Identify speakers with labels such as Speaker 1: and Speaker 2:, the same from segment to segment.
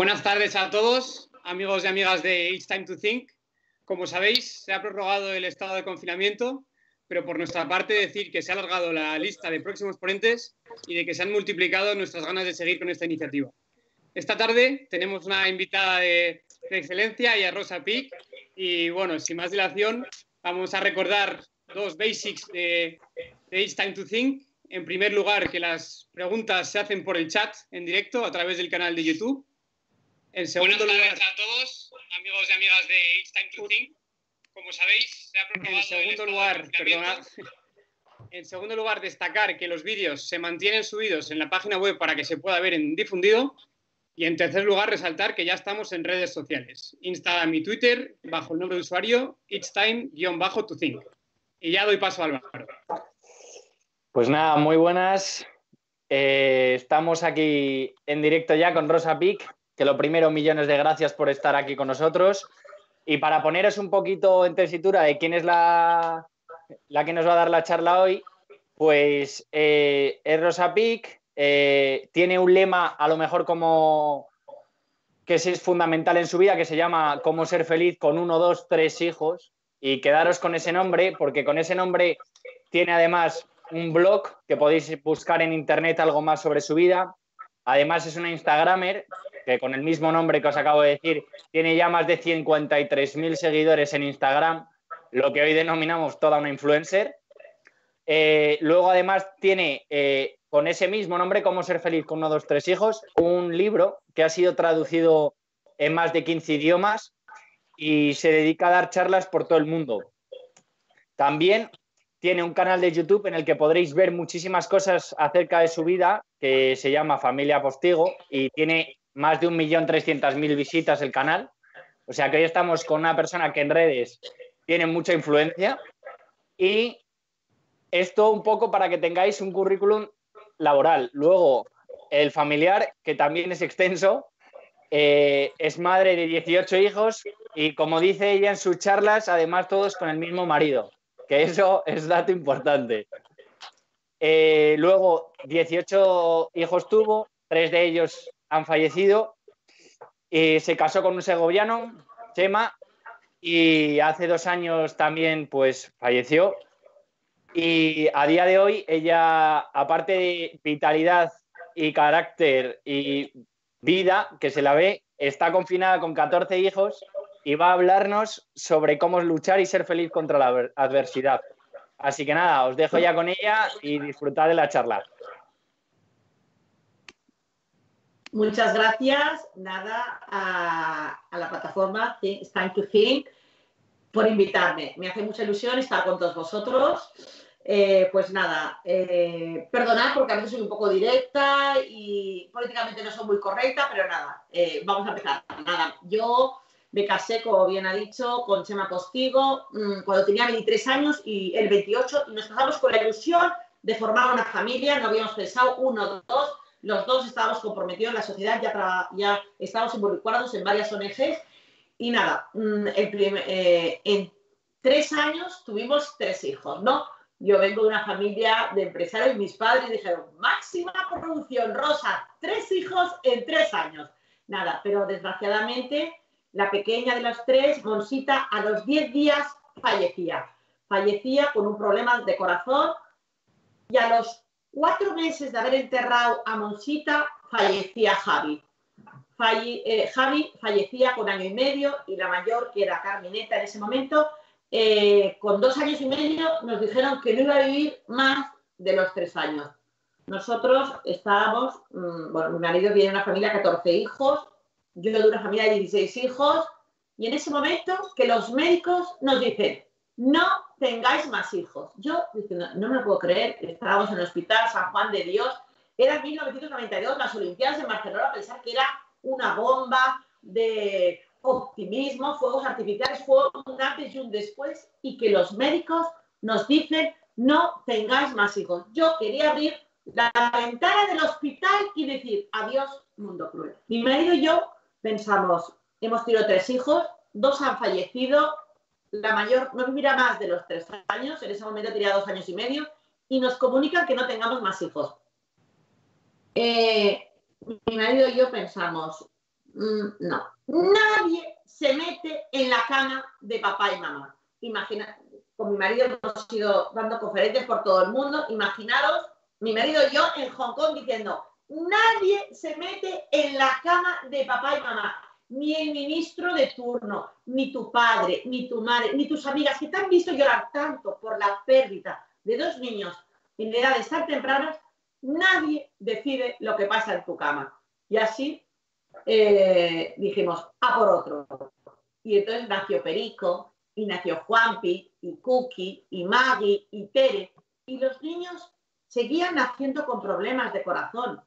Speaker 1: Buenas tardes a todos, amigos y amigas de It's Time to Think. Como sabéis, se ha prorrogado el estado de confinamiento, pero por nuestra parte decir que se ha alargado la lista de próximos ponentes y de que se han multiplicado nuestras ganas de seguir con esta iniciativa. Esta tarde tenemos una invitada de, excelencia, y a Rosa Pic, y bueno, sin más dilación, vamos a recordar dos basics de, de It's Time to Think. En primer lugar, que las preguntas se hacen por el chat en directo a través del canal de YouTube. En segundo lugar, a todos, amigos y amigas de It's Time to Think. Como sabéis, se ha En segundo lugar, En segundo lugar, destacar que los vídeos se mantienen subidos en la página web para que se pueda ver en difundido. Y en tercer lugar, resaltar que ya estamos en redes sociales. Instagram y Twitter, bajo el nombre de usuario, It's Time-to Think. Y ya doy paso a Álvaro.
Speaker 2: Pues nada, muy buenas. Eh, estamos aquí en directo ya con Rosa Pic que lo primero, millones de gracias por estar aquí con nosotros. Y para poneros un poquito en tesitura de quién es la, la que nos va a dar la charla hoy, pues eh, es Rosa Pic, eh, tiene un lema a lo mejor como que es fundamental en su vida, que se llama Cómo ser feliz con uno, dos, tres hijos. Y quedaros con ese nombre, porque con ese nombre tiene además un blog que podéis buscar en internet algo más sobre su vida. Además es una Instagramer con el mismo nombre que os acabo de decir, tiene ya más de 53.000 seguidores en Instagram, lo que hoy denominamos toda una influencer. Eh, luego, además, tiene eh, con ese mismo nombre, Cómo ser feliz con uno, dos, tres hijos, un libro que ha sido traducido en más de 15 idiomas y se dedica a dar charlas por todo el mundo. También tiene un canal de YouTube en el que podréis ver muchísimas cosas acerca de su vida, que se llama Familia Postigo, y tiene más de 1.300.000 visitas el canal. O sea que hoy estamos con una persona que en redes tiene mucha influencia. Y esto un poco para que tengáis un currículum laboral. Luego, el familiar, que también es extenso, eh, es madre de 18 hijos y como dice ella en sus charlas, además todos con el mismo marido, que eso es dato importante. Eh, luego, 18 hijos tuvo, tres de ellos han fallecido. Eh, se casó con un segoviano, Chema, y hace dos años también pues falleció. Y a día de hoy ella, aparte de vitalidad y carácter y vida que se la ve, está confinada con 14 hijos y va a hablarnos sobre cómo luchar y ser feliz contra la adversidad. Así que nada, os dejo ya con ella y disfrutad de la charla.
Speaker 3: Muchas gracias, nada, a, la plataforma It's Time to Think por invitarme. Me hace mucha ilusión estar con todos vosotros. Eh, pues nada, eh, perdonad porque a veces soy un poco directa y políticamente no soy muy correcta, pero nada, eh, vamos a empezar. Nada, yo me casé, como bien ha dicho, con Chema Postigo mm, cuando tenía 23 años y el 28 y nos casamos con la ilusión de formar una familia, no habíamos pensado uno, dos, los dos estábamos comprometidos en la sociedad, ya, ya estábamos involucrados en varias ONGs y nada, mm, eh, en tres años tuvimos tres hijos, ¿no? Yo vengo de una familia de empresarios mis padres dijeron, máxima producción, Rosa, tres hijos en tres años. Nada, pero desgraciadamente la pequeña de las tres, Monsita, a los diez días fallecía. Fallecía con un problema de corazón y a los cuatro meses de haber enterrado a Monsita, fallecía Javi. Eh, Javi fallecía con año y medio y la mayor, que era Carmineta en ese momento, eh, con dos años y medio nos dijeron que no iba a vivir más de los tres años. Nosotros estábamos, mm, bueno, mi marido viene de una familia de 14 hijos, yo de una familia de 16 hijos, y en ese momento que los médicos nos dicen, no tengáis más hijos. Yo no, me lo puedo creer, estábamos en el hospital San Juan de Dios, era 1992, las Olimpiadas de Barcelona, pensar que era una bomba de optimismo, fuegos artificiales, fue un antes y un después, y que los médicos nos dicen no tengáis más hijos. Yo quería abrir la ventana del hospital y decir adiós, mundo cruel. Mi marido y yo pensamos, hemos tenido tres hijos, dos han fallecido, la mayor no vivirá más de los tres años, en ese momento tenía dos años y medio, y nos comunican que no tengamos más hijos. Eh, mi marido y yo pensamos, mm, no, nadie se mete en la cama de papá y mamá. Imagina, con mi marido hemos ido dando conferencias por todo el mundo. Imaginaros, mi marido y yo en Hong Kong diciendo, nadie se mete en la cama de papá y mamá. Ni el ministro de turno, ni tu padre, ni tu madre, ni tus amigas que te han visto llorar tanto por la pérdida de dos niños en edades tan tempranas, nadie decide lo que pasa en tu cama. Y así eh, dijimos, a por otro. Y entonces nació Perico, y nació Juanpi, y Cookie, y Maggie, y Tere. Y los niños seguían naciendo con problemas de corazón.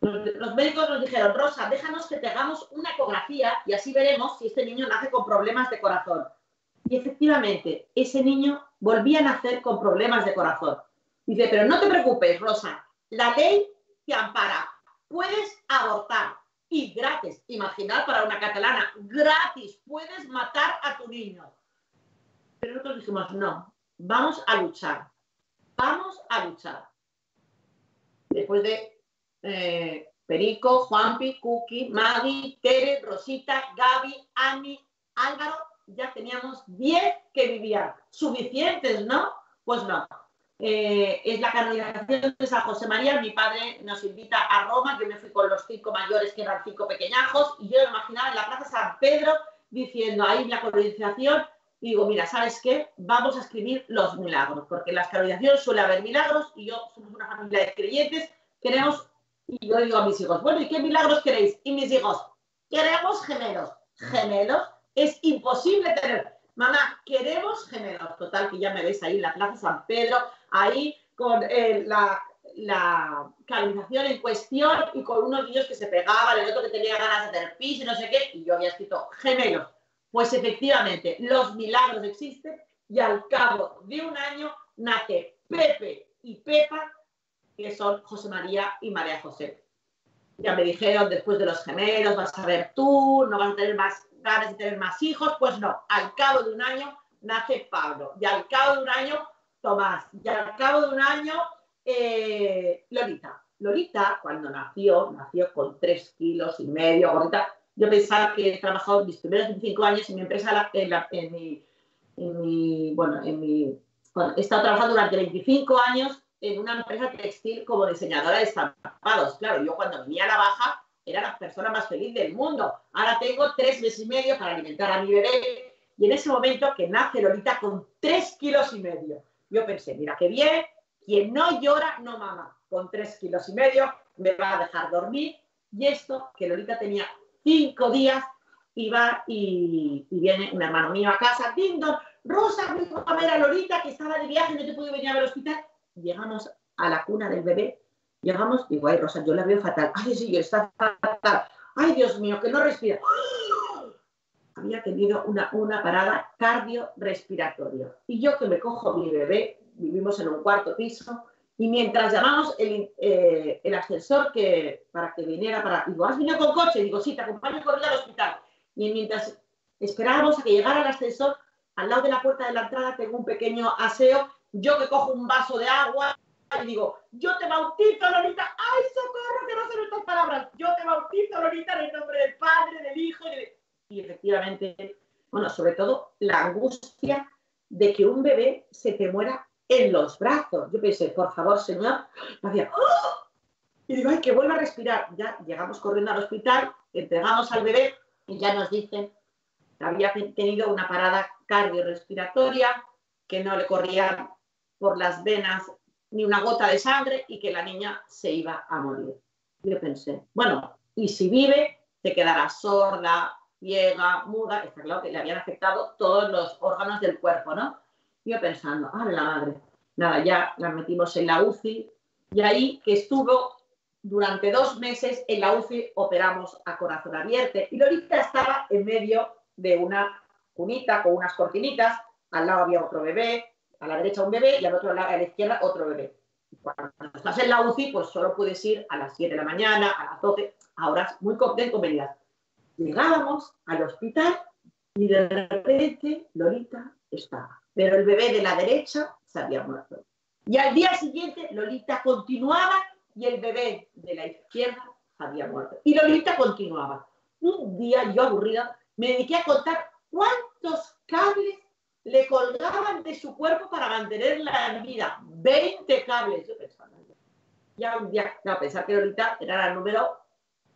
Speaker 3: Los, médicos nos dijeron, Rosa, déjanos que te hagamos una ecografía y así veremos si este niño nace con problemas de corazón. Y efectivamente, ese niño volvía a nacer con problemas de corazón. Dice, pero no te preocupes, Rosa, la ley te ampara, puedes abortar y gratis. Imaginar para una catalana, gratis, puedes matar a tu niño. Pero nosotros dijimos, no, vamos a luchar, vamos a luchar. Después de eh, Perico, Juanpi, Cookie, Maggie, Tere, Rosita, Gaby, Ani, Álvaro, ya teníamos 10 que vivían. Suficientes, ¿no? Pues no. Eh, es la canonización de San José María. Mi padre nos invita a Roma. Yo me fui con los cinco mayores, que eran cinco pequeñajos, y yo me imaginaba en la Plaza San Pedro diciendo ahí la canonización. Y digo, mira, ¿sabes qué? Vamos a escribir los milagros, porque en las canonizaciones suele haber milagros y yo somos una familia de creyentes. Queremos, y yo digo a mis hijos, bueno, ¿y qué milagros queréis? Y mis hijos, queremos gemelos. Gemelos es imposible tener. Mamá, queremos gemelos. Total, que ya me veis ahí en la Plaza San Pedro, ahí con eh, la, la en cuestión y con unos niños que se pegaban, el otro que tenía ganas de hacer pis y no sé qué, y yo había escrito gemelos. Pues efectivamente, los milagros existen y al cabo de un año nace Pepe y Pepa, que son José María y María José. Ya me dijeron, después de los gemelos, vas a ver tú, no vas a tener más ganas de tener más hijos. Pues no, al cabo de un año nace Pablo y al cabo de un año Tomás. Y al cabo de un año, eh, Lolita. Lolita, cuando nació, nació con tres kilos y medio, gordita. Yo pensaba que he trabajado mis primeros 25 años en mi empresa, en, mi, bueno, en mi, he estado trabajando durante 25 años en una empresa textil como diseñadora de estampados. Claro, yo cuando venía a la baja era la persona más feliz del mundo. Ahora tengo tres meses y medio para alimentar a mi bebé y en ese momento que nace Lolita con tres kilos y medio. Yo pensé, mira qué bien, quien no llora no mama. Con tres kilos y medio me va a dejar dormir. Y esto, que Lolita tenía cinco días, iba y, viene un hermano mío a casa, Dindo, Rosa, vengo a ver a Lolita que estaba de viaje, no te pude venir a ver al hospital. Llegamos a la cuna del bebé, llegamos, digo, ay Rosa, yo la veo fatal. Ay, sí, está fatal. Ay, Dios mío, que no respira había tenido una, una parada cardiorrespiratoria. Y yo que me cojo mi bebé, vivimos en un cuarto piso, y mientras llamamos el, eh, el ascensor que, para que viniera, para, digo, ¿has venido con coche? Digo, sí, te acompaño corriendo al hospital. Y mientras esperábamos a que llegara el ascensor, al lado de la puerta de la entrada tengo un pequeño aseo, yo que cojo un vaso de agua y digo, yo te bautizo, Lolita, ¡ay, socorro, que no sé nuestras palabras! Yo te bautizo, Lolita, en el nombre del Padre, del Hijo y de y efectivamente, bueno, sobre todo la angustia de que un bebé se te muera en los brazos. Yo pensé, por favor, señor, hacía, ¡Oh! y digo, ay, que vuelva a respirar. Ya llegamos corriendo al hospital, entregamos al bebé y ya nos dicen que había tenido una parada cardiorrespiratoria, que no le corría por las venas ni una gota de sangre y que la niña se iba a morir. Yo pensé, bueno, y si vive, se quedará sorda, ciega, muda, está claro que le habían afectado todos los órganos del cuerpo, ¿no? Yo pensando, ¡ah, la madre! Nada, ya la metimos en la UCI y ahí que estuvo durante dos meses en la UCI operamos a corazón abierto y Lolita estaba en medio de una cunita con unas cortinitas, al lado había otro bebé, a la derecha un bebé y al otro lado, a la izquierda otro bebé. Cuando estás en la UCI, pues solo puedes ir a las 7 de la mañana, a las 12, a horas muy convenidas. Llegábamos al hospital y de repente Lolita estaba. Pero el bebé de la derecha se había muerto. Y al día siguiente Lolita continuaba y el bebé de la izquierda había muerto. Y Lolita continuaba. un día, yo aburrida, me dediqué a contar cuántos cables le colgaban de su cuerpo para mantenerla en vida. 20 cables. Yo pensaba, ya un día, a pensar que ahorita era el número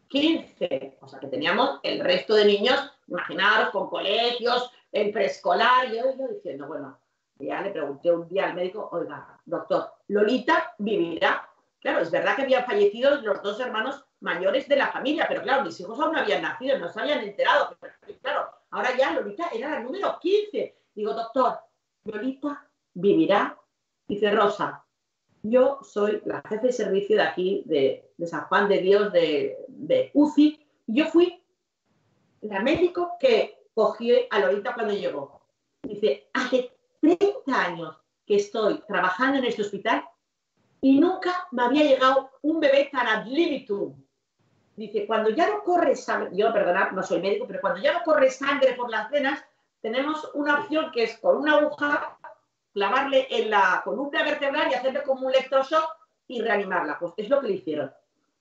Speaker 3: 15, o sea que teníamos el resto de niños, imaginaros, con colegios, en preescolar, y yo, yo diciendo, bueno, ya le pregunté un día al médico, oiga, doctor, Lolita vivirá. Claro, es verdad que habían fallecido los dos hermanos mayores de la familia, pero claro, mis hijos aún no habían nacido, no se habían enterado. claro, ahora ya Lolita era la número 15. Digo, doctor, Lolita vivirá. Dice Rosa, yo soy la jefe de servicio de aquí, de, San Juan de Dios, de, de UCI. Yo fui la médico que cogió a Lolita cuando llegó. Dice, hace 30 años que estoy trabajando en este hospital y nunca me había llegado un bebé tan ad libitum. Dice, cuando ya no corre sangre, yo perdonad, no soy médico, pero cuando ya no corre sangre por las venas, tenemos una opción que es con una aguja clavarle en la columna vertebral y hacerle como un electroshock y reanimarla. Pues es lo que le hicieron.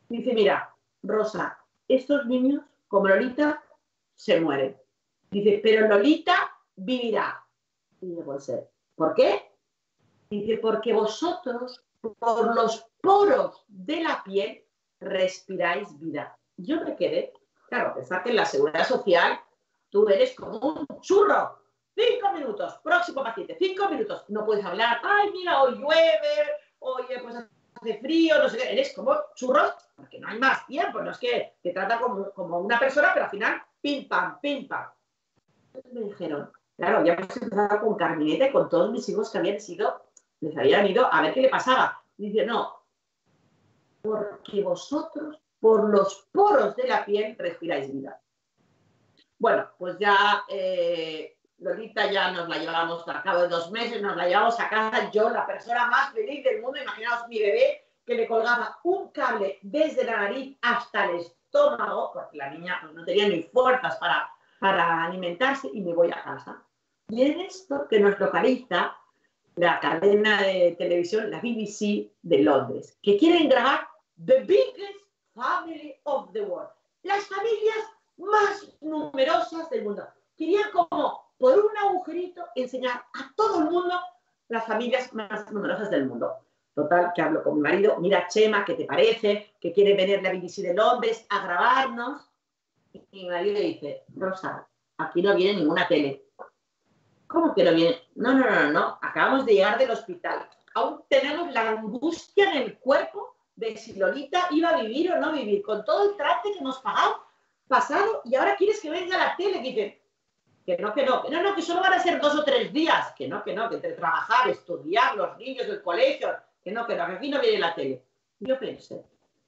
Speaker 3: Dice, mira, Rosa, estos niños, como Lolita, se mueren. Dice, pero Lolita vivirá. Y puede ser. ¿Por qué? Dice, porque vosotros, por los poros de la piel, respiráis vida. Yo me quedé, claro, pensar que en la seguridad social tú eres como un churro. Cinco minutos, próximo paciente, cinco minutos. No puedes hablar, ay, mira, hoy llueve, hoy pues hace frío, no sé qué. Eres como churros, porque no hay más tiempo. No es que te trata como, una persona, pero al final, pim, pam, pim, pam. Entonces me dijeron, claro, ya hemos empezado con Carmineta con todos mis hijos que habían sido, les habían ido a ver qué le pasaba. Dice, no, porque vosotros por los poros de la piel respiráis vida. Bueno, pues ya eh, Lolita ya nos la llevamos a cabo de dos meses, nos la llevamos a casa, yo, la persona más feliz del mundo, imaginaos mi bebé que le colgaba un cable desde la nariz hasta el estómago, porque la niña pues, no tenía ni fuerzas para, para alimentarse, y me voy a casa. Y en esto que nos localiza la cadena de televisión, la BBC de Londres, que quieren grabar The Biggest Family of the World. Las familias más numerosas del mundo. Querían como por un agujerito enseñar a todo el mundo las familias más numerosas del mundo. Total, que hablo con mi marido, mira Chema, ¿qué te parece? Que quiere venir la BBC de Londres a grabarnos. Y mi marido dice, Rosa, aquí no viene ninguna tele. ¿Cómo que no viene? No, no, no, no, acabamos de llegar del hospital. Aún tenemos la angustia en el cuerpo de si Lolita iba a vivir o no vivir, con todo el trate que hemos pagado, pasado, y ahora quieres que venga la tele, que dice, que no, que no, que no, no, que solo van a ser dos o tres días, que no, que no, que entre trabajar, estudiar, los niños del colegio, que no, que no, que aquí no viene la tele. Yo pensé,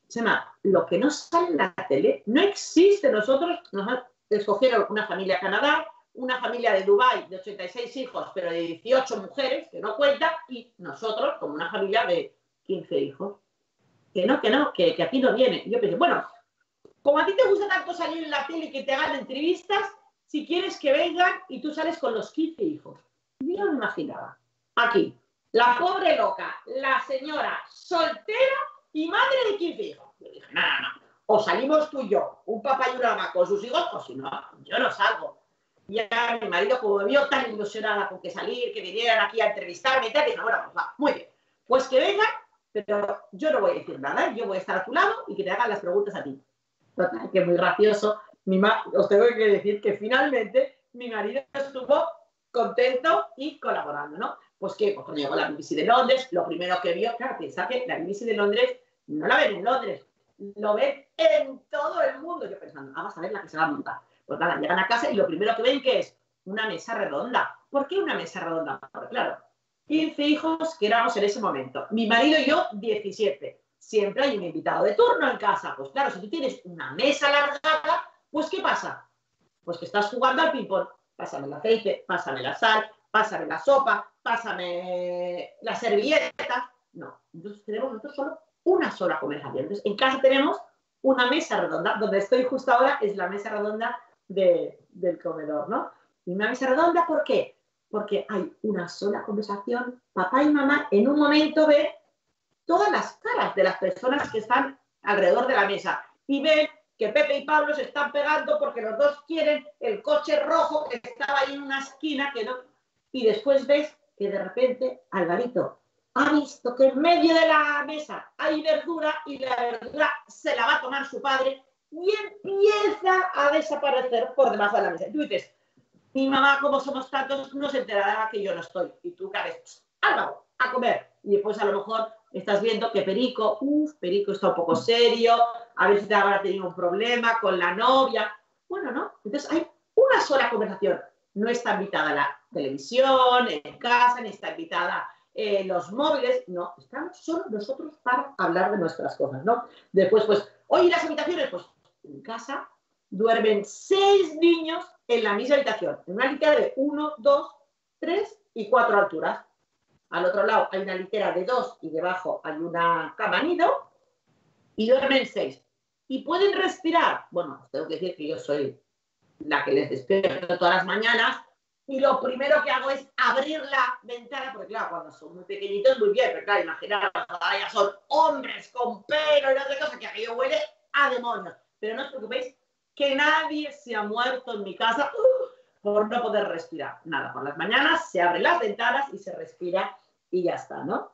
Speaker 3: Sema, lo que no sale en la tele no existe. Nosotros nos escogieron una familia Canadá, una familia de Dubái de 86 hijos, pero de 18 mujeres, que no cuenta, y nosotros como una familia de 15 hijos que no, que no, que, aquí no viene. Yo pensé, bueno, como a ti te gusta tanto salir en la tele y que te hagan entrevistas, si quieres que vengan y tú sales con los 15 hijos. Yo me imaginaba. Aquí, la pobre loca, la señora soltera y madre de 15 hijos. Yo dije, no, no, no. O salimos tú y yo, un papá y una mamá con sus hijos, o si no, yo no salgo. Y ya mi marido, como me vio tan ilusionada con que salir, que vinieran aquí a entrevistarme y tal, dije, bueno, pues va, muy bien. Pues que vengan pero yo no voy a decir nada, yo voy a estar a tu lado y que te hagan las preguntas a ti. Total, que muy gracioso. Mi os tengo que decir que finalmente mi marido estuvo contento y colaborando, ¿no? Pues que cuando llegó la BBC de Londres, lo primero que vio, claro, piensa que la BBC de Londres no la ven en Londres, lo ven en todo el mundo. Yo pensando, ah, vamos a ver la que se va a montar. Pues nada, llegan a casa y lo primero que ven que es una mesa redonda. ¿Por qué una mesa redonda? Porque claro, 15 hijos que éramos en ese momento. Mi marido y yo, 17. Siempre hay un invitado de turno en casa. Pues claro, si tú tienes una mesa alargada, pues ¿qué pasa? Pues que estás jugando al ping-pong. Pásame el aceite, pásame la sal, pásame la sopa, pásame la servilleta. No, entonces tenemos nosotros solo una sola conversación. Entonces, en casa tenemos una mesa redonda. Donde estoy justo ahora es la mesa redonda del comedor, ¿no? Y una mesa redonda, ¿por qué? porque hay una sola conversación. Papá y mamá en un momento ven todas las caras de las personas que están alrededor de la mesa y ven que Pepe y Pablo se están pegando porque los dos quieren el coche rojo que estaba ahí en una esquina que no. Y después ves que de repente Alvarito ha visto que en medio de la mesa hay verdura y la verdura se la va a tomar su padre y empieza a desaparecer por debajo de la mesa. Tú dices, mi mamá, como somos tantos, no se enterará que yo no estoy. Y tú, cabes, Álvaro, a comer. Y después a lo mejor estás viendo que Perico, uff, Perico está un poco serio, a ver si te habrá tenido un problema con la novia. Bueno, ¿no? Entonces hay una sola conversación. No está invitada la televisión, en casa, ni está invitada eh, los móviles. No, estamos solo nosotros para hablar de nuestras cosas, ¿no? Después, pues, oye, las habitaciones, pues en casa duermen seis niños en la misma habitación, en una litera de uno, dos, tres y cuatro alturas. Al otro lado hay una litera de dos y debajo hay una cama nido y duermen seis. ¿Y pueden respirar? Bueno, tengo que decir que yo soy la que les despierto todas las mañanas y lo primero que hago es abrir la ventana, porque claro, cuando son muy pequeñitos, muy bien, pero claro, imaginaos, ya son hombres con pelo y otra cosa, que aquello huele a demonios. Pero no os preocupéis, que nadie se ha muerto en mi casa uh, por no poder respirar. Nada, por las mañanas se abren las ventanas y se respira y ya está, ¿no?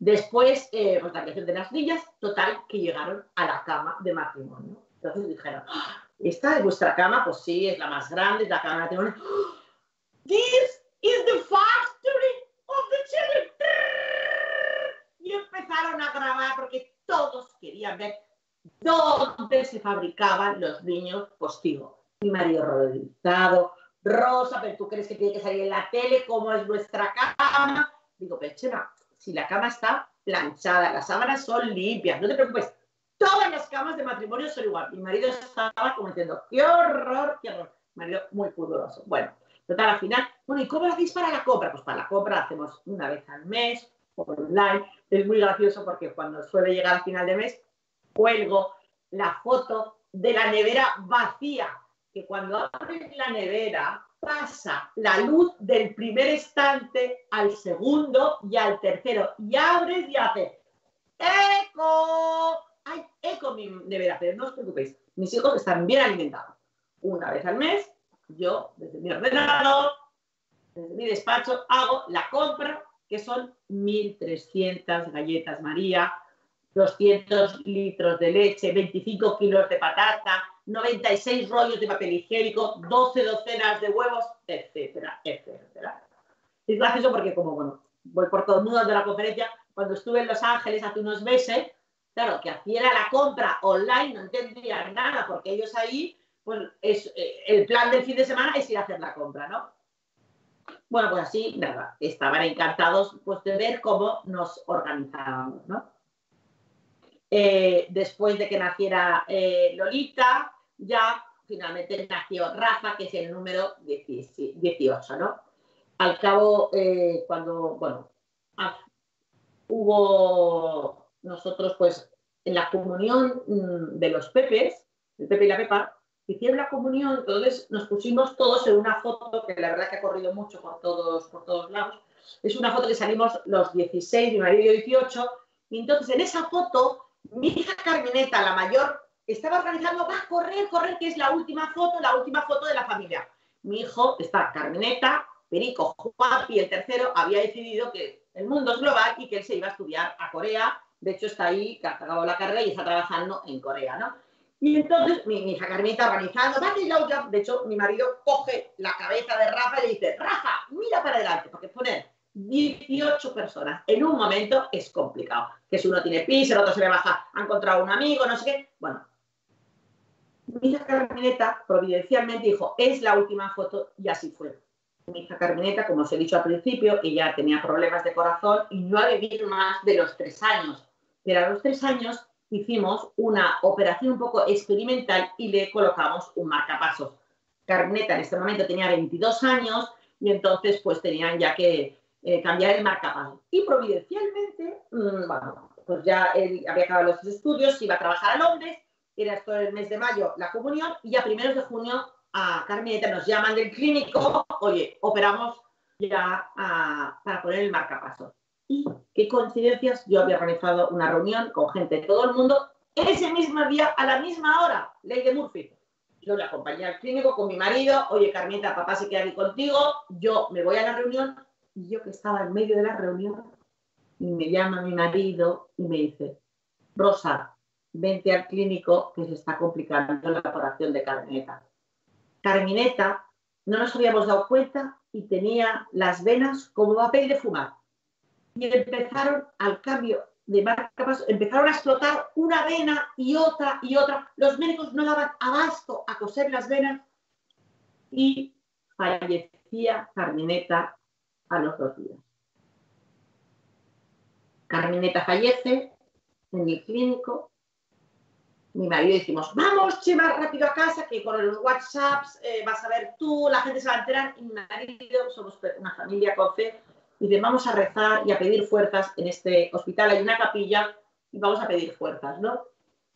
Speaker 3: Después, eh, pues la creación de las niñas, total, que llegaron a la cama de matrimonio. Entonces dijeron, ah, esta es vuestra cama, pues sí, es la más grande, es la cama de matrimonio. This is the factory of the children. Y empezaron a grabar porque todos querían ver dónde se fabricaban los niños postigo. Mi marido rodilizado, Rosa, pero tú crees que tiene que salir en la tele, cómo es nuestra cama. Digo, Pechera, si la cama está planchada, las sábanas son limpias, no te preocupes, todas las camas de matrimonio son igual. Mi marido estaba como diciendo, qué horror, qué horror. Mi marido muy pudoroso. Bueno, total, al final, bueno, ¿y cómo lo hacéis para la compra? Pues para la compra hacemos una vez al mes, online. Es muy gracioso porque cuando suele llegar al final de mes, cuelgo la foto de la nevera vacía, que cuando abres la nevera pasa la luz del primer estante al segundo y al tercero, y abres y hace ¡Eco! ¡Ay, eco mi nevera! No os preocupéis, mis hijos están bien alimentados. Una vez al mes, yo, desde mi ordenador, desde mi despacho, hago la compra, que son 1.300 galletas María, 200 litros de leche, 25 kilos de patata, 96 rollos de papel higiénico, 12 docenas de huevos, etcétera, etcétera. Es gracioso porque como, bueno, voy por todo el mundo de la conferencia, cuando estuve en Los Ángeles hace unos meses, claro, que hacía la compra online, no entendía nada, porque ellos ahí, pues es, eh, el plan del fin de semana es ir a hacer la compra, ¿no? Bueno, pues así, nada, estaban encantados pues, de ver cómo nos organizábamos, ¿no? Eh, después de que naciera eh, Lolita, ya finalmente nació Rafa, que es el número 18, ¿no? Al cabo, eh, cuando, bueno, ah, hubo nosotros, pues, en la comunión mm, de los Pepes, el Pepe y la Pepa, hicieron la comunión, entonces nos pusimos todos en una foto que la verdad que ha corrido mucho por todos, por todos lados. Es una foto que salimos los 16, mi marido 18, y entonces en esa foto mi hija Carmeneta, la mayor, estaba organizando, va a correr, correr, que es la última foto, la última foto de la familia. Mi hijo está Carmeneta, Perico, y el tercero, había decidido que el mundo es global y que él se iba a estudiar a Corea. De hecho, está ahí, que ha acabado la carrera y está trabajando en Corea, ¿no? Y entonces mi, hija Carmeneta organizando, va la De hecho, mi marido coge la cabeza de Rafa y le dice, Rafa, mira para adelante, porque poner 18 personas en un momento es complicado. Que si uno tiene pis, el otro se le baja, ha encontrado un amigo, no sé qué. Bueno, mi hija Carmeneta providencialmente dijo, es la última foto y así fue. Mi hija Carmeneta, como os he dicho al principio, ella tenía problemas de corazón y no ha vivido más de los tres años. Pero a los tres años hicimos una operación un poco experimental y le colocamos un marcapasos. Carmeneta en este momento tenía 22 años y entonces pues tenían ya que eh, cambiar el marcapasos. Y providencialmente, mm, bueno, pues ya había acabado los estudios, iba a trabajar a Londres, era esto el mes de mayo la comunión, y a primeros de junio a Carmeneta nos llaman del clínico, oye, operamos ya para poner el marcapasos. Y qué coincidencias, yo había organizado una reunión con gente de todo el mundo ese mismo día, a la misma hora, ley de Murphy. Yo le acompañé al clínico con mi marido, oye Carmita, papá se queda aquí contigo, yo me voy a la reunión y yo que estaba en medio de la reunión, y me llama mi marido y me dice, Rosa, vente al clínico que se está complicando la operación de Carmineta. Carmineta no nos habíamos dado cuenta y tenía las venas como papel de fumar. Y empezaron al cambio de marca, empezaron a explotar una vena y otra y otra. Los médicos no daban abasto a coser las venas y fallecía Carmineta a los dos días. Carmineta fallece en el clínico. Mi marido decimos, vamos, che, más rápido a casa, que con los WhatsApps eh, vas a ver tú, la gente se va a enterar. Y mi marido, somos una familia con fe, y vamos a rezar y a pedir fuerzas en este hospital. Hay una capilla y vamos a pedir fuerzas, ¿no?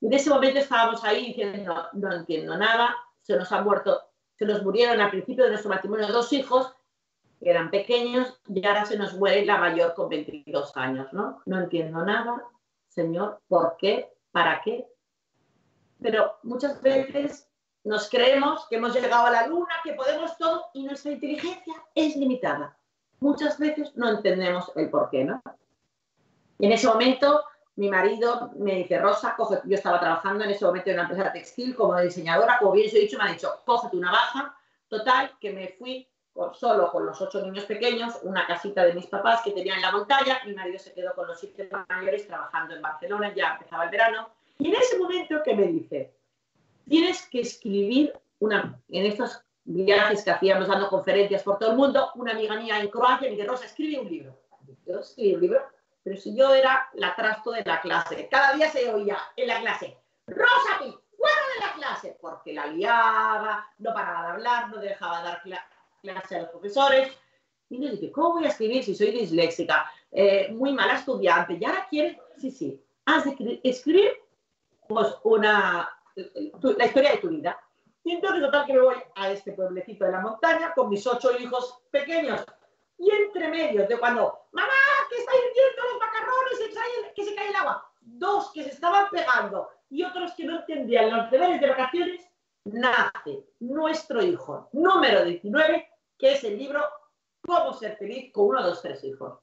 Speaker 3: Y en ese momento estábamos ahí diciendo, no, no entiendo nada, se nos han muerto, se nos murieron al principio de nuestro matrimonio dos hijos que eran pequeños y ahora se nos muere la mayor con 22 años, ¿no? No entiendo nada, Señor, ¿por qué? ¿Para qué? Pero muchas veces nos creemos que hemos llegado a la luna, que podemos todo y nuestra inteligencia es limitada. Muchas veces no entendemos el por qué, ¿no? Y en ese momento mi marido me dice, Rosa, coge, yo estaba trabajando en ese momento en una empresa textil como diseñadora, como bien os he dicho, me ha dicho, cógete una baja, total, que me fui solo con los ocho niños pequeños, una casita de mis papás que tenían en la montaña, mi marido se quedó con los siete mayores trabajando en Barcelona, ya empezaba el verano, y en ese momento que me dice, tienes que escribir una, en estos viajes que hacíamos dando conferencias por todo el mundo, una amiga mía en Croacia me dice, Rosa, escribe un libro. Yo escribí un libro, pero si yo era la trasto de la clase, cada día se oía en la clase, Rosa, fuera de la clase, porque la liaba, no paraba de hablar, no dejaba de dar clase a los profesores. Y le dije, ¿cómo voy a escribir si soy disléxica? Eh, muy mala estudiante. Y ahora quiere, sí, sí, has de escribir pues una, la historia de tu vida. Y entonces, total, que me voy a este pueblecito de la montaña con mis ocho hijos pequeños. Y entre medios de cuando, mamá, que está hirviendo los macarrones, que se cae el agua. Dos que se estaban pegando y otros que no entendían los deberes de vacaciones, nace nuestro hijo número 19 que es el libro Cómo ser feliz con uno, dos, tres hijos.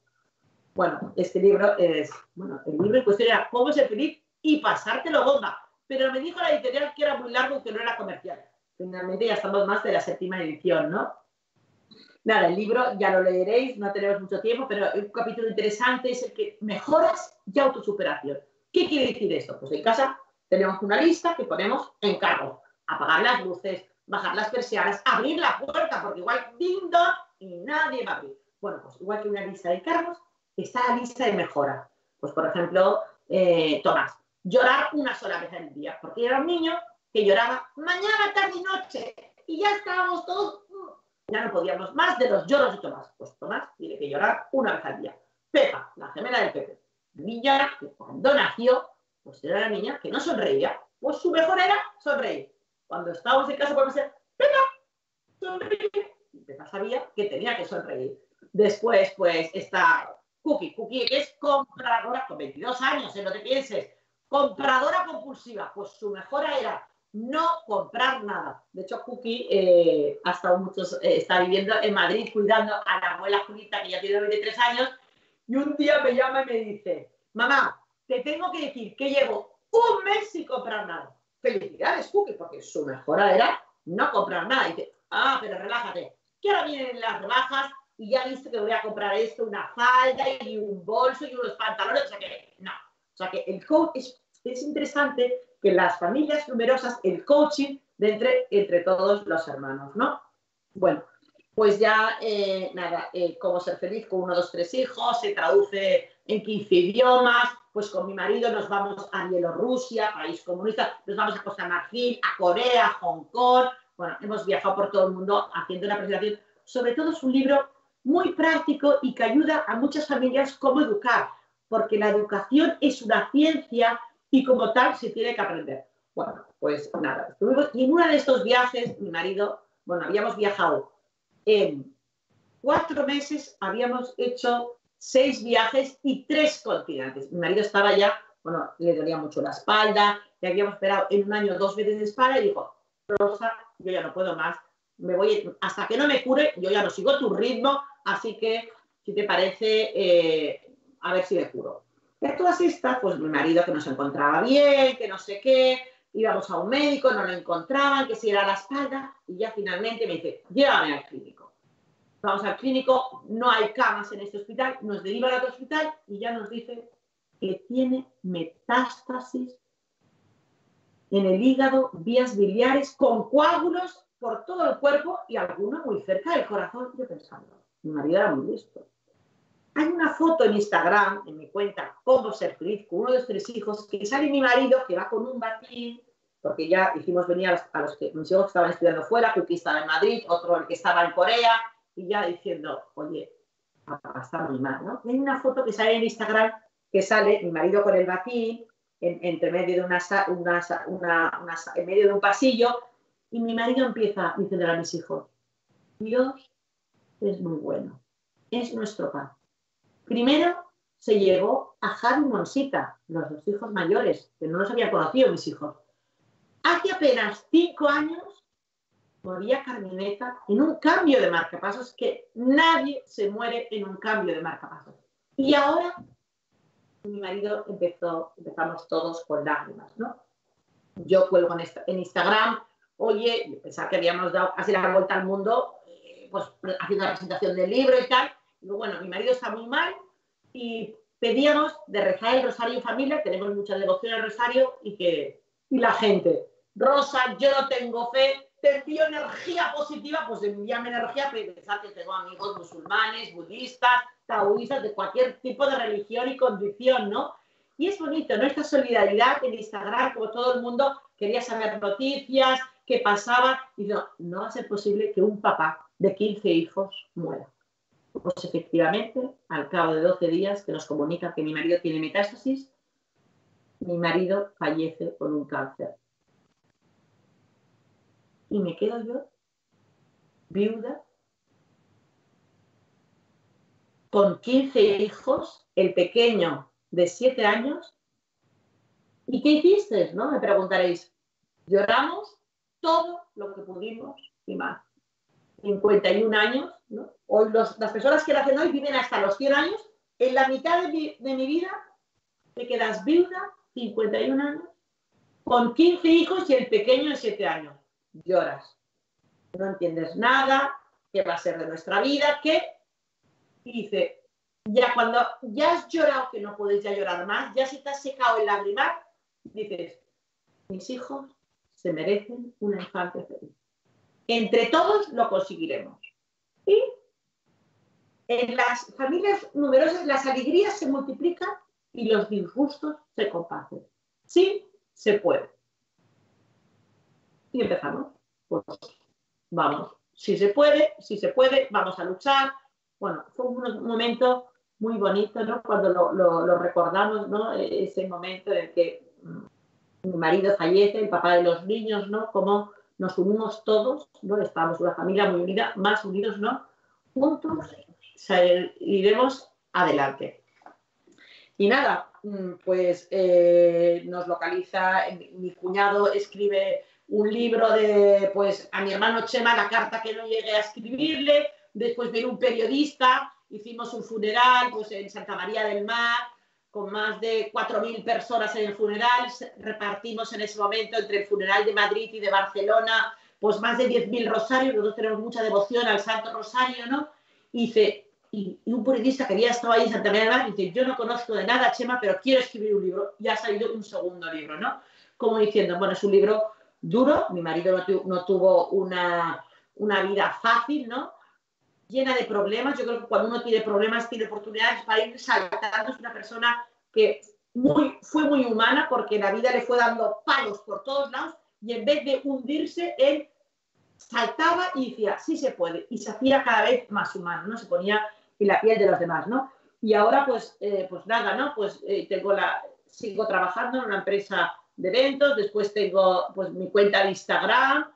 Speaker 3: Bueno, este libro es, bueno, el libro en cuestión era Cómo ser feliz y pasártelo bomba. Pero me dijo la editorial que era muy largo y que no era comercial. Finalmente ya estamos más de la séptima edición, ¿no? Nada, el libro ya lo leeréis, no tenemos mucho tiempo, pero un capítulo interesante es el que mejoras y autosuperación. ¿Qué quiere decir esto? Pues en casa tenemos una lista que ponemos en cargo. Apagar las luces, bajar las persianas, abrir la puerta, porque igual ding y nadie va a abrir. Bueno, pues igual que una lista de cargos, está la lista de mejora. Pues, por ejemplo, eh, Tomás, llorar una sola vez al día, porque era un niño que lloraba mañana, tarde y noche, y ya estábamos todos, ya no podíamos más de los lloros de Tomás. Pues Tomás tiene que llorar una vez al día. Pepa, la gemela del Pepe, niña que cuando nació, pues era una niña que no sonreía, pues su mejor era sonreír. Cuando estábamos en casa, podemos ser, Pepa, sonríe. Y Pepa sabía que tenía que sonreír. Después, pues, está Cookie. Cookie es compradora, con 22 años, en lo que pienses, compradora compulsiva. Pues su mejora era no comprar nada. De hecho, Cookie eh, ha estado muchos, eh, está viviendo en Madrid cuidando a la abuela Julita, que ya tiene 23 años, y un día me llama y me dice, mamá, te tengo que decir que llevo un mes sin comprar nada felicidades, Cookie, porque su mejora era no comprar nada. Y dice, ah, pero relájate, que ahora vienen las rebajas y ya viste que voy a comprar esto, una falda y un bolso y unos pantalones. O sea que, no. O sea que el coach es, es interesante que las familias numerosas, el coaching entre, entre todos los hermanos, ¿no? Bueno, pues ya, eh, nada, eh, cómo ser feliz con uno, dos, tres hijos, se traduce en 15 idiomas, pues con mi marido nos vamos a Bielorrusia, país comunista, nos vamos a Costa Marfil, a Corea, a Hong Kong. Bueno, hemos viajado por todo el mundo haciendo una presentación. Sobre todo es un libro muy práctico y que ayuda a muchas familias cómo educar, porque la educación es una ciencia y como tal se tiene que aprender. Bueno, pues nada, y en uno de estos viajes, mi marido, bueno, habíamos viajado en cuatro meses, habíamos hecho seis viajes y tres continentes. Mi marido estaba ya bueno, le dolía mucho la espalda, le habíamos esperado en un año dos veces de espalda y dijo, Rosa, yo ya no puedo más, me voy, hasta que no me cure, yo ya no sigo tu ritmo, así que, si te parece, eh, a ver si me curo. A todas estas, pues mi marido que no se encontraba bien, que no sé qué, íbamos a un médico, no lo encontraban, que si era la espalda, y ya finalmente me dice, llévame al clínico. Vamos al clínico, no hay camas en este hospital, nos derivan a otro hospital y ya nos dice que tiene metástasis en el hígado, vías biliares, con coágulos por todo el cuerpo y alguno muy cerca del corazón. Yo pensando, mi marido era muy listo. Hay una foto en Instagram, en mi cuenta, cómo ser feliz, con uno de los tres hijos, que sale mi marido que va con un batín, porque ya hicimos venir a los, que mis hijos estaban estudiando fuera, que estaba en Madrid, otro el que estaba en Corea, y ya diciendo, oye, está muy mal, ¿no? hay una foto que sale en Instagram que sale mi marido con el batín, entre medio de una, una, en medio de un pasillo, y mi marido empieza diciendo a mis hijos, Dios es muy bueno, es nuestro padre. Primero se llevó a Javi Monsita, los dos hijos mayores, que no los había conocido mis hijos. Hace apenas cinco años moría Carmineta en un cambio de marcapasos, que nadie se muere en un cambio de marcapasos. Y ahora mi marido empezó, empezamos todos con lágrimas, ¿no? Yo cuelgo en, Instagram, oye, pensar que habíamos dado casi la vuelta al mundo, eh, pues haciendo la presentación del libro y tal, bueno, mi marido está muy mal y pedíamos de rezar el rosario en familia, tenemos mucha devoción al rosario y que y la gente, Rosa, yo no tengo fe, te envío energía positiva, pues envíame energía, pensar que tengo amigos musulmanes, budistas, taoístas, de cualquier tipo de religión y condición, ¿no? Y es bonito, ¿no? Esta solidaridad en Instagram, como todo el mundo quería saber noticias, qué pasaba, y no, no va a ser posible que un papá de 15 hijos muera. Pues efectivamente, al cabo de 12 días que nos comunica que mi marido tiene metástasis, mi marido fallece con un cáncer. Y me quedo yo, viuda, con 15 hijos, el pequeño de 7 años. ¿Y qué hiciste? ¿no? Me preguntaréis. Lloramos todo lo que pudimos y más. 51 años, ¿no? Hoy las personas que nacen hoy viven hasta los 100 años. En la mitad de mi, vida te quedas viuda, 51 años, con 15 hijos y el pequeño de 7 años. Lloras. No entiendes nada, qué va a ser de nuestra vida, qué. Y dice, ya cuando ya has llorado que no puedes ya llorar más, ya si te has secado el lagrimar, dices, mis hijos se merecen una infancia feliz. Entre todos lo conseguiremos. Y en las familias numerosas las alegrías se multiplican y los disgustos se comparten. Sí, se puede. Y empezamos. Pues vamos, si se puede, si se puede, vamos a luchar. Bueno, fue un momento muy bonito, ¿no? Cuando lo, recordamos, ¿no? Ese momento en que mm, mi marido fallece, el papá de los niños, ¿no? Como nos unimos todos, ¿no? Estamos una familia muy unida, más unidos, ¿no? Juntos iremos adelante. Y nada, mm, pues eh, nos localiza, mi cuñado escribe un libro de, pues, a mi hermano Chema, la carta que no llegué a escribirle, después viene un periodista, hicimos un funeral, pues, en Santa María del Mar, con más de 4.000 personas en el funeral, repartimos en ese momento entre el funeral de Madrid y de Barcelona, pues más de 10.000 rosarios, nosotros tenemos mucha devoción al Santo Rosario, ¿no? Y dice, y, un periodista que había estado ahí en Santa María Mar, dice, yo no conozco de nada, Chema, pero quiero escribir un libro, y ha salido un segundo libro, ¿no? Como diciendo, bueno, es un libro duro, mi marido no, tuvo una, una vida fácil, ¿no? Llena de problemas. Yo creo que cuando uno tiene problemas, tiene oportunidades para ir saltando. Es una persona que muy, fue muy humana porque la vida le fue dando palos por todos lados y en vez de hundirse, él saltaba y decía, sí se puede. Y se hacía cada vez más humano, ¿no? Se ponía en la piel de los demás, ¿no? Y ahora, pues, eh, pues nada, ¿no? Pues eh, tengo la, sigo trabajando en una empresa de eventos, después tengo pues mi cuenta de Instagram,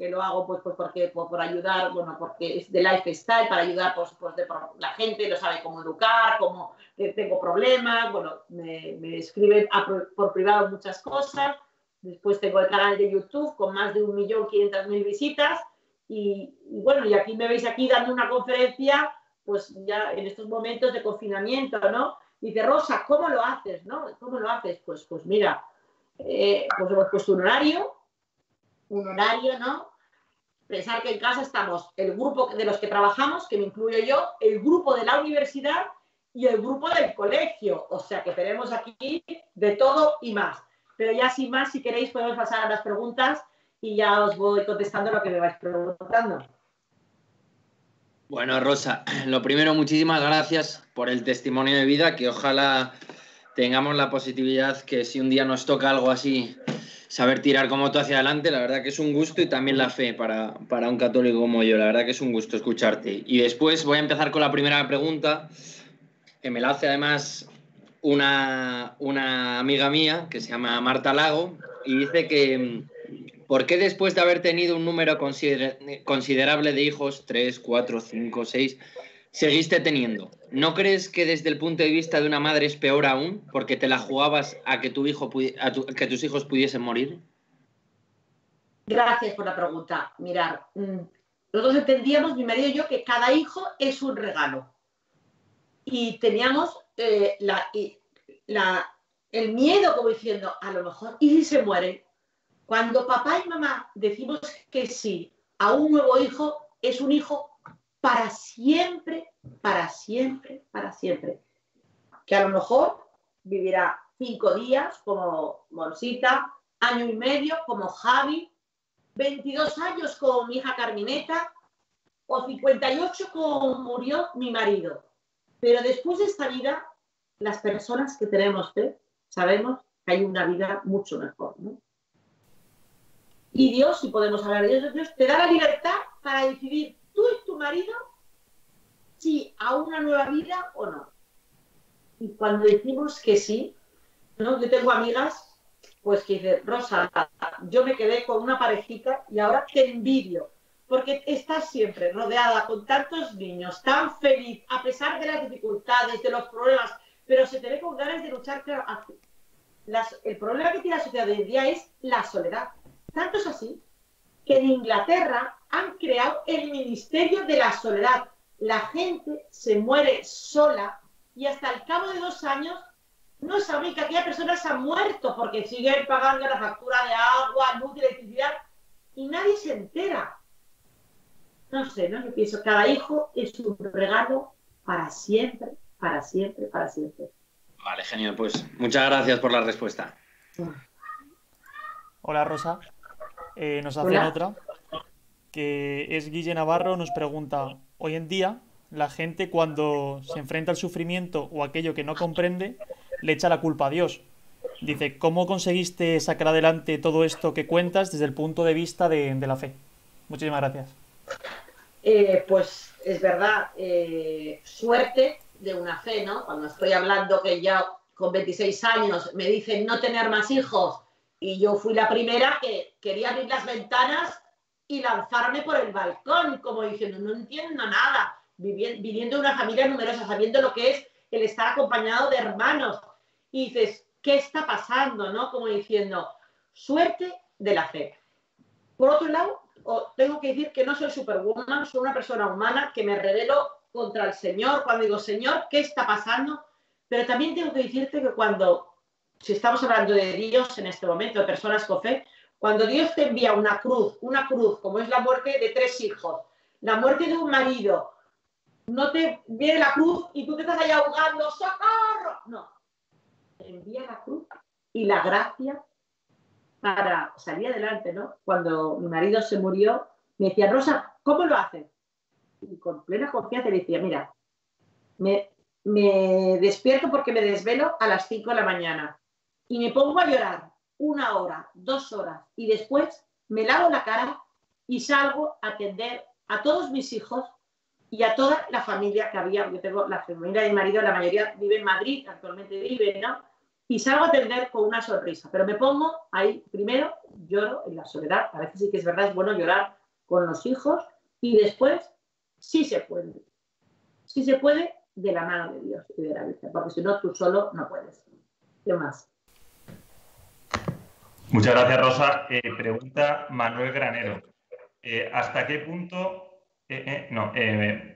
Speaker 3: que lo hago pues, pues porque por, ayudar, bueno, porque es de lifestyle, para ayudar pues, pues de, la gente, lo sabe cómo educar, cómo tengo problemas, bueno, me, me escriben por privado muchas cosas. Después tengo el canal de YouTube con más de 1.500.000 visitas y, y, bueno, y aquí me veis aquí dando una conferencia, pues ya en estos momentos de confinamiento, ¿no? Dice, Rosa, ¿cómo lo haces? ¿no? ¿Cómo lo haces? Pues, pues mira, eh, pues hemos puesto un horario, un horario, ¿no? Pensar que en casa estamos el grupo de los que trabajamos, que me incluyo yo, el grupo de la universidad y el grupo del colegio. O sea que tenemos aquí de todo y más. Pero ya sin más, si queréis, podemos pasar a las preguntas y ya os voy contestando lo que me vais preguntando.
Speaker 2: Bueno, Rosa, lo primero, muchísimas gracias por el testimonio de vida, que ojalá tengamos la positividad que si un día nos toca algo así, saber tirar como tú hacia adelante, la verdad que es un gusto y también la fe para, para un católico como yo, la verdad que es un gusto escucharte. Y después voy a empezar con la primera pregunta, que me la hace además una, una amiga mía que se llama Marta Lago y dice que ¿Por qué después de haber tenido un número considerable de hijos, 3, 4, 5, 6, seguiste teniendo? ¿No crees que desde el punto de vista de una madre es peor aún porque te la jugabas a que, tu hijo, que tus hijos pudiesen morir?
Speaker 3: Gracias por la pregunta. Mirar, mm, nosotros entendíamos, mi marido y yo, que cada hijo es un regalo. Y teníamos eh, el miedo como diciendo, a lo mejor, ¿y si se muere? Cuando papá y mamá decimos que sí a un nuevo hijo, es un hijo para siempre, para siempre, para siempre. Que a lo mejor vivirá cinco días como Morsita, año y medio como Javi, 22 años como mi hija Carmineta o 58 como murió mi marido. Pero después de esta vida, las personas que tenemos fe, sabemos que hay una vida mucho mejor. Y Dios, si podemos hablar de Dios, Dios te da la libertad para decidir tú y tu marido si a una nueva vida o no. Y cuando decimos que sí, ¿no? yo tengo amigas pues que dicen, Rosa, yo me quedé con una parejita y ahora te envidio, porque estás siempre rodeada con tantos niños, tan feliz, a pesar de las dificultades, de los problemas, pero se te ve con ganas de luchar. el problema que tiene la sociedad de hoy día es la soledad tanto es así que en Inglaterra han creado el Ministerio de la Soledad. La gente se muere sola y hasta el cabo de dos años no saben que aquella persona se ha muerto porque siguen pagando la factura de agua, luz y electricidad y nadie se entera. No sé, ¿no? Yo pienso, cada hijo es un regalo para siempre, para siempre, para siempre.
Speaker 2: Vale, genial. Pues muchas gracias por la respuesta.
Speaker 4: Hola, Rosa. Eh, nos hacen otra, que es Guille Navarro, nos pregunta, hoy en día la gente cuando se enfrenta al sufrimiento o aquello que no comprende, le echa la culpa a Dios. Dice, ¿cómo conseguiste sacar adelante todo esto que cuentas desde el punto de vista de, la fe? Muchísimas gracias.
Speaker 3: Eh, pues es verdad, eh, suerte de una fe, ¿no? Cuando estoy hablando que ya con 26 años me dicen no tener más hijos y yo fui la primera que quería abrir las ventanas y lanzarme por el balcón, como diciendo, no entiendo nada, viviendo de una familia numerosa, sabiendo lo que es el estar acompañado de hermanos. Y dices, ¿qué está pasando? ¿no? Como diciendo, suerte de la fe. Por otro lado, tengo que decir que no soy superwoman, soy una persona humana que me revelo contra el Señor cuando digo, Señor, ¿qué está pasando? Pero también tengo que decirte que cuando si estamos hablando de Dios en este momento, de personas con fe, cuando Dios te envía una cruz, una cruz, como es la muerte de tres hijos, la muerte de un marido, no te viene la cruz y tú te estás ahí ahogando, ¡socorro! No, te envía la cruz y la gracia para salir adelante, ¿no? Cuando mi marido se murió, me decía, Rosa, ¿cómo lo haces? Y con plena confianza le decía, mira, me, despierto porque me desvelo a las 5 de la mañana y me pongo a llorar una hora, dos horas y después me lavo la cara y salgo a atender a todos mis hijos y a toda la familia que había. Yo tengo la familia de mi marido, la mayoría vive en Madrid, actualmente vive, ¿no? Y salgo a atender con una sonrisa, pero me pongo ahí, primero lloro en la soledad, a veces sí que es verdad, es bueno llorar con los hijos y después sí se puede. Sí se puede de la mano de Dios y de la Virgen, porque si no, tú solo no puedes. ¿Qué más?
Speaker 5: Muchas gracias, Rosa. Eh, pregunta Manuel Granero. Eh, ¿Hasta qué punto eh, no,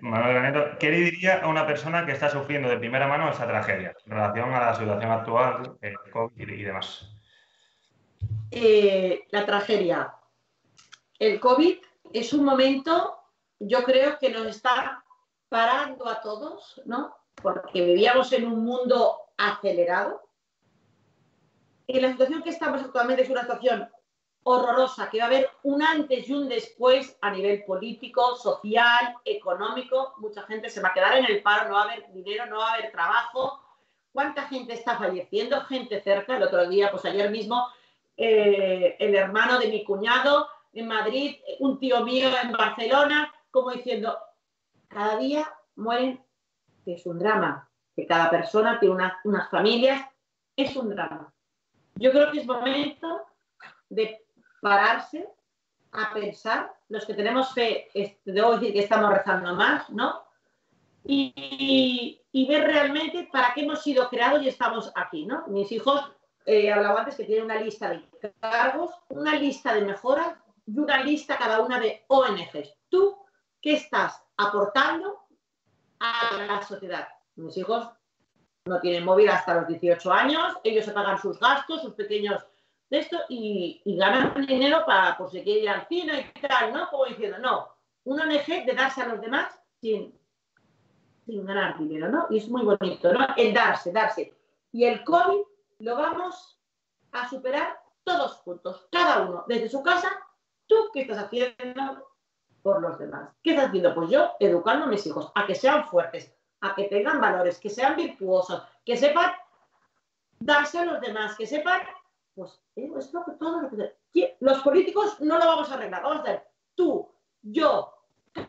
Speaker 5: Manuel Granero, ¿qué le diría a una persona que está sufriendo de primera mano esa tragedia en relación a la situación actual, el COVID y demás?
Speaker 3: la tragedia. El COVID es un momento, yo creo que nos está parando a todos, ¿no? Porque vivíamos en un mundo acelerado. Y la situación que estamos actualmente es una situación horrorosa, que va a haber un antes y un después a nivel político, social, económico. Mucha gente se va a quedar en el paro, no va a haber dinero, no va a haber trabajo. ¿Cuánta gente está falleciendo? Gente cerca. El otro día, pues ayer mismo, eh, el hermano de mi cuñado en Madrid, un tío mío en Barcelona, como diciendo, cada día mueren, que es un drama, que cada persona tiene unas familias, es un drama. Yo creo que es momento de pararse a pensar, los que tenemos fe, debo decir que estamos rezando más, ¿no? Y, ver realmente para qué hemos sido creados y estamos aquí, ¿no? Mis hijos, eh, hablado antes que tienen una lista de cargos, una lista de mejoras y una lista cada una de ONGs. ¿Tú qué estás aportando a la sociedad? Mis hijos no tienen móvil hasta los 18 años, ellos se pagan sus gastos, sus pequeños de esto y, ganan dinero para por si quieren ir al cine y tal, ¿no? Como diciendo, no, un ONG de darse a los demás sin, sin ganar dinero, ¿no? Y es muy bonito, ¿no? El darse, darse. Y el COVID lo vamos a superar todos juntos, cada uno, desde su casa ¿Tú qué estás haciendo por los demás? ¿Qué estás haciendo? Pues yo educando a mis hijos a que sean fuertes, a que tengan valores, que sean virtuosos, que sepan darse a los demás, que sepan, pues eh, es lo que todo lo que... Los políticos no lo vamos a arreglar, vamos a hacer tú, yo,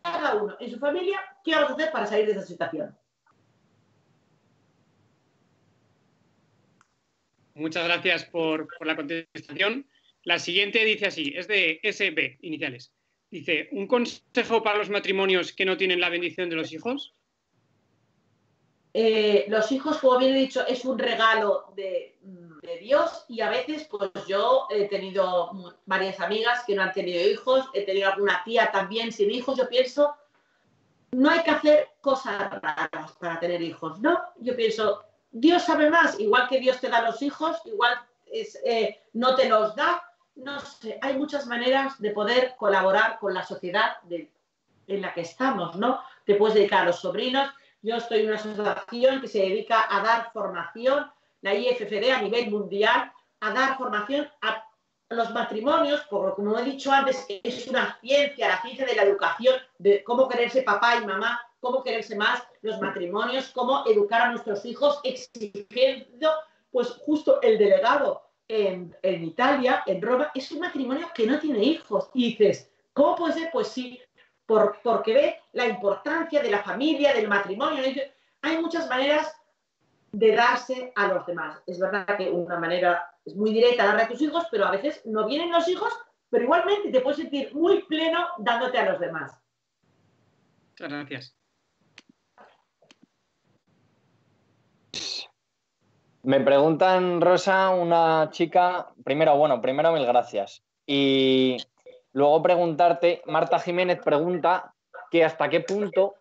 Speaker 3: cada uno en su familia, ¿qué vamos a hacer para salir de esa situación?
Speaker 1: Muchas gracias por, por la contestación. La siguiente dice así, es de SB, iniciales. Dice, ¿un consejo para los matrimonios que no tienen la bendición de los hijos?
Speaker 3: Eh, los hijos, como bien he dicho, es un regalo de, Dios y a veces, pues yo he tenido varias amigas que no han tenido hijos, he tenido alguna tía también sin hijos. Yo pienso, no hay que hacer cosas raras para tener hijos, ¿no? Yo pienso, Dios sabe más, igual que Dios te da los hijos, igual eh, no te los da, no sé, hay muchas maneras de poder colaborar con la sociedad en la que estamos, ¿no? Te puedes dedicar a los sobrinos. Yo estoy en una asociación que se dedica a dar formación, la IFFD a nivel mundial, a dar formación a los matrimonios, por como he dicho antes, es una ciencia, la ciencia de la educación, de cómo quererse papá y mamá, cómo quererse más los matrimonios, cómo educar a nuestros hijos, exigiendo pues justo el delegado en, Italia, en Roma, es un matrimonio que no tiene hijos. Y dices, ¿cómo puede ser? Pues sí, por, porque ve la importancia de la familia, del matrimonio. Hay muchas maneras de darse a los demás. Es verdad que una manera es muy directa darle a tus hijos, pero a veces no vienen los hijos, pero igualmente te puedes sentir muy pleno dándote a los demás.
Speaker 1: Muchas gracias.
Speaker 2: Me preguntan, Rosa, una chica, primero, bueno, primero mil gracias. Y luego preguntarte, Marta Jiménez pregunta que hasta qué punto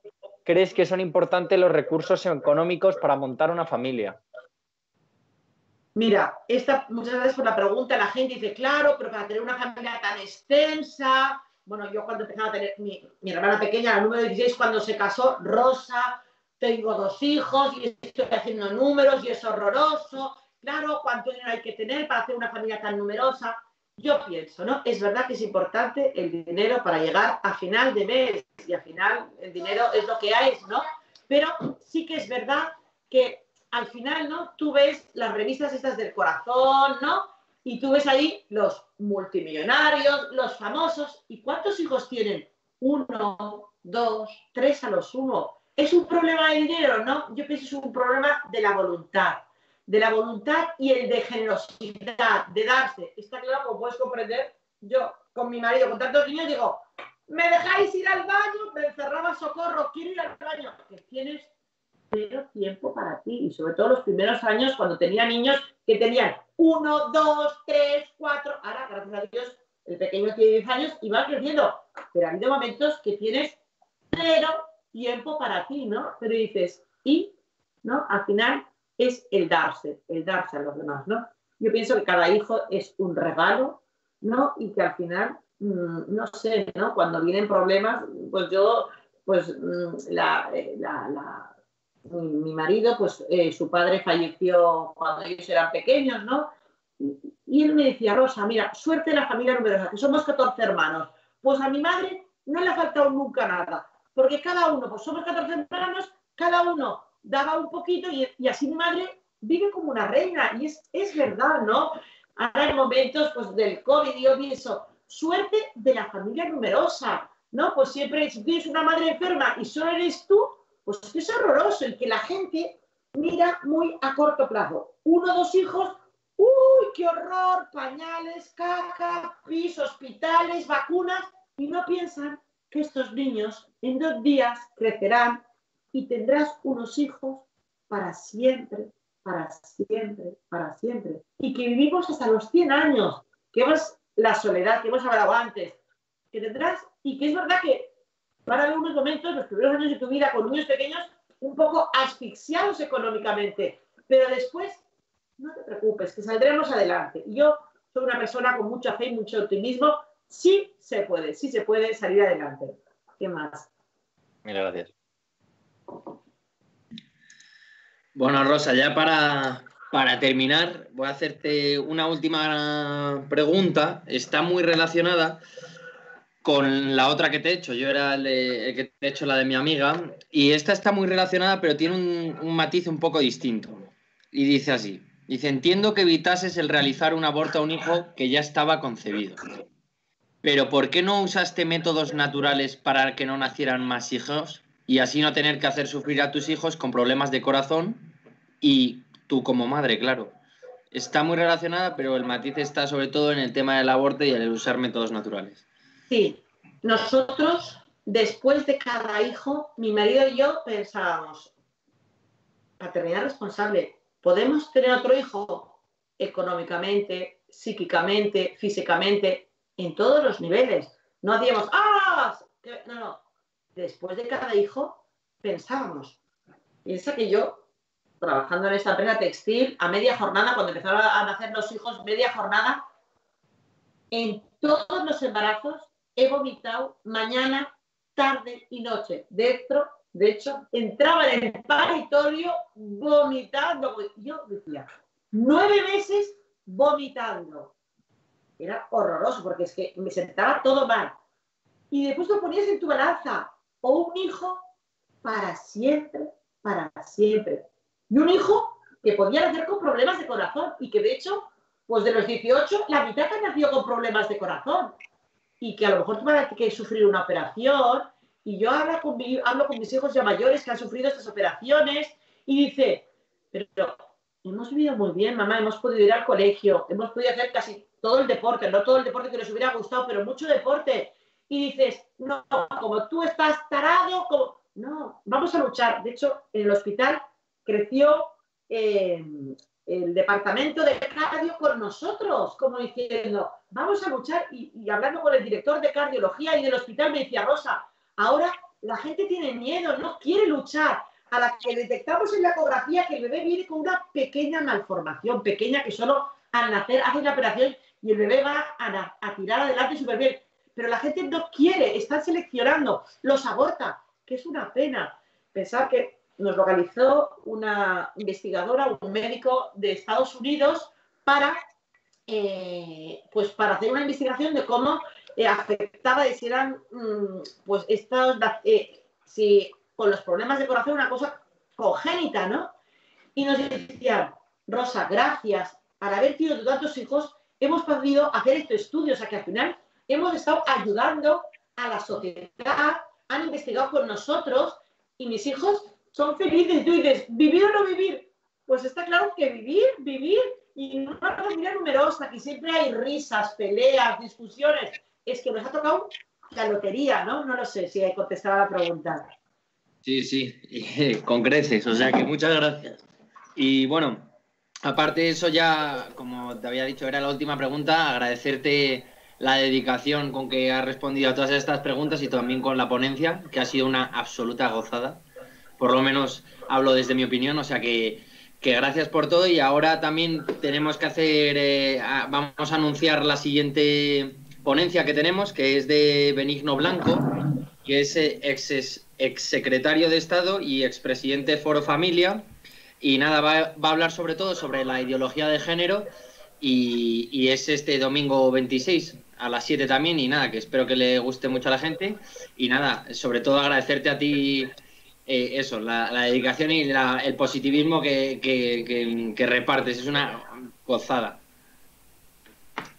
Speaker 2: crees que son importantes los recursos económicos para montar una familia.
Speaker 3: Mira, esta, muchas gracias por la pregunta. La gente dice, claro, pero para tener una familia tan extensa. Bueno, yo cuando empezaba a tener mi, mi hermana pequeña, la número 16, cuando se casó, Rosa, tengo dos hijos y estoy haciendo números y es horroroso. Claro, ¿cuánto dinero hay que tener para hacer una familia tan numerosa? Yo pienso, ¿no? Es verdad que es importante el dinero para llegar a final de mes y al final el dinero es lo que hay, ¿no? Pero sí que es verdad que al final, ¿no? Tú ves las revistas estas del corazón, ¿no? Y tú ves ahí los multimillonarios, los famosos. ¿Y cuántos hijos tienen? Uno, dos, tres a los uno. ¿Es un problema de dinero? No, yo pienso que es un problema de la voluntad, de la voluntad y el de generosidad, de darse. Está claro, como puedes comprender, yo con mi marido, con tantos niños, digo, me dejáis ir al baño, me encerraba socorro, quiero ir al baño, que tienes cero tiempo para ti y sobre todo los primeros años cuando tenía niños que tenían uno, dos, tres, cuatro, ahora gracias a Dios el pequeño tiene 10 años y va creciendo, pero ha habido momentos que tienes cero tiempo para ti, ¿no? Pero dices, y, ¿no? Al final es el darse, el darse a los demás, ¿no? Yo pienso que cada hijo es un regalo, ¿no? Y que al final, mm, no sé, ¿no? Cuando vienen problemas, pues yo, pues mm, la, eh, la, la mi, marido, pues eh, su padre falleció cuando ellos eran pequeños, ¿no? Y él me decía, Rosa, mira, suerte de la familia numerosa, que somos 14 hermanos. Pues a mi madre no le ha faltado nunca nada, porque cada uno, pues somos 14 hermanos, cada uno daba un poquito y, así mi madre vive como una reina. Y es, es verdad, ¿no? Ahora en momentos pues, del COVID yo pienso, suerte de la familia numerosa, ¿no? Pues siempre si tienes una madre enferma y solo eres tú, pues es horroroso y que la gente mira muy a corto plazo. Uno dos hijos, ¡uy, qué horror! Pañales, caca, pis, hospitales, vacunas, y no piensan que estos niños en dos días crecerán y tendrás unos hijos para siempre, para siempre, para siempre. Y que vivimos hasta los 100 años, que es la soledad que hemos hablado antes, que tendrás, y que es verdad que van a haber unos momentos, los primeros años de tu vida con niños pequeños, un poco asfixiados económicamente, pero después, no te preocupes, que saldremos adelante. Yo soy una persona con mucha fe y mucho optimismo, sí se puede, sí se puede salir adelante. ¿Qué más?
Speaker 2: Mira, gracias.
Speaker 6: Bueno, Rosa, ya para, para terminar, voy a hacerte una última pregunta. Está muy relacionada con la otra que te he hecho. Yo era el, que te he hecho la de mi amiga. Y esta está muy relacionada, pero tiene un, un, matiz un poco distinto. Y dice así. Dice, entiendo que evitases el realizar un aborto a un hijo que ya estaba concebido. Pero ¿por qué no usaste métodos naturales para que no nacieran más hijos? Y así no tener que hacer sufrir a tus hijos con problemas de corazón y tú como madre, claro. Está muy relacionada, pero el matiz está sobre todo en el tema del aborto y el usar métodos naturales.
Speaker 3: Sí, nosotros después de cada hijo, mi marido y yo pensábamos, paternidad responsable, ¿podemos tener otro hijo económicamente, psíquicamente, físicamente, en todos los niveles? No hacíamos, ¡ah! No, no, después de cada hijo pensábamos. Piensa que yo, trabajando en esta empresa textil, a media jornada, cuando empezaron a nacer los hijos, media jornada, en todos los embarazos he vomitado mañana, tarde y noche. Dentro, de hecho, entraba en el paritorio vomitando. Yo decía, nueve meses vomitando. Era horroroso porque es que me sentaba todo mal. Y después lo ponías en tu balanza o un hijo para siempre, para siempre. Y un hijo que podía nacer con problemas de corazón y que de hecho, pues de los 18, la mitad ha nacido con problemas de corazón y que a lo mejor tuvo que sufrir una operación. Y yo hablo con, hablo con mis hijos ya mayores que han sufrido estas operaciones y dice, pero hemos vivido muy bien, mamá, hemos podido ir al colegio, hemos podido hacer casi todo el deporte, no todo el deporte que les hubiera gustado, pero mucho deporte y dices, no, como tú estás tarado, como... no, vamos a luchar. De hecho, en el hospital creció eh, el departamento de cardio con nosotros, como diciendo, vamos a luchar. Y, hablando con el director de cardiología y del hospital, me decía, Rosa, ahora la gente tiene miedo, no quiere luchar. A la que detectamos en la ecografía que el bebé viene con una pequeña malformación, pequeña que solo al nacer hace una operación y el bebé va a tirar adelante súper bien pero la gente no quiere, están seleccionando, los aborta, que es una pena. Pensar que nos localizó una investigadora, un médico de Estados Unidos para, eh, pues para hacer una investigación de cómo eh, afectaba y si eran mm, pues estos, eh, si con los problemas de corazón una cosa congénita, ¿no? Y nos decían, Rosa, gracias al haber tenido tantos hijos, hemos podido hacer estos estudios, o sea que al final hemos estado ayudando a la sociedad, han investigado con nosotros y mis hijos son felices. Tú dices, ¿vivir o no vivir? Pues está claro que vivir, vivir y una familia numerosa, que siempre hay risas, peleas, discusiones. Es que nos ha tocado la lotería, ¿no? No lo sé si he contestado la pregunta.
Speaker 2: Sí, sí, con creces, o sea que muchas gracias. Y bueno, aparte de eso ya, como te había dicho, era la última pregunta, agradecerte la dedicación con que has respondido a todas estas preguntas y también con la ponencia, que ha sido una absoluta gozada. Por lo menos hablo desde mi opinión, o sea que, gracias por todo y ahora también tenemos que hacer, eh, vamos a anunciar la siguiente ponencia que tenemos, que es de Benigno Blanco, que es eh, ex, ex secretario de Estado y expresidente de Foro Familia. Y nada, va, a hablar sobre todo sobre la ideología de género y, es este domingo 26 a las 7 también. Y nada, que espero que le guste mucho a la gente. Y nada, sobre todo agradecerte a ti eh, eso, la, la, dedicación y la, el positivismo que, que, que, que repartes. Es una gozada.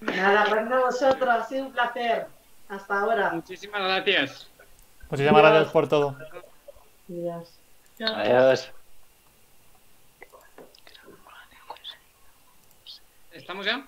Speaker 3: Nada, gracias a vosotros, ha sido un placer. Hasta ahora.
Speaker 1: Muchísimas gracias.
Speaker 4: Muchísimas gracias por todo.
Speaker 3: Adiós.
Speaker 7: Adiós.
Speaker 1: ¿Estamos ya?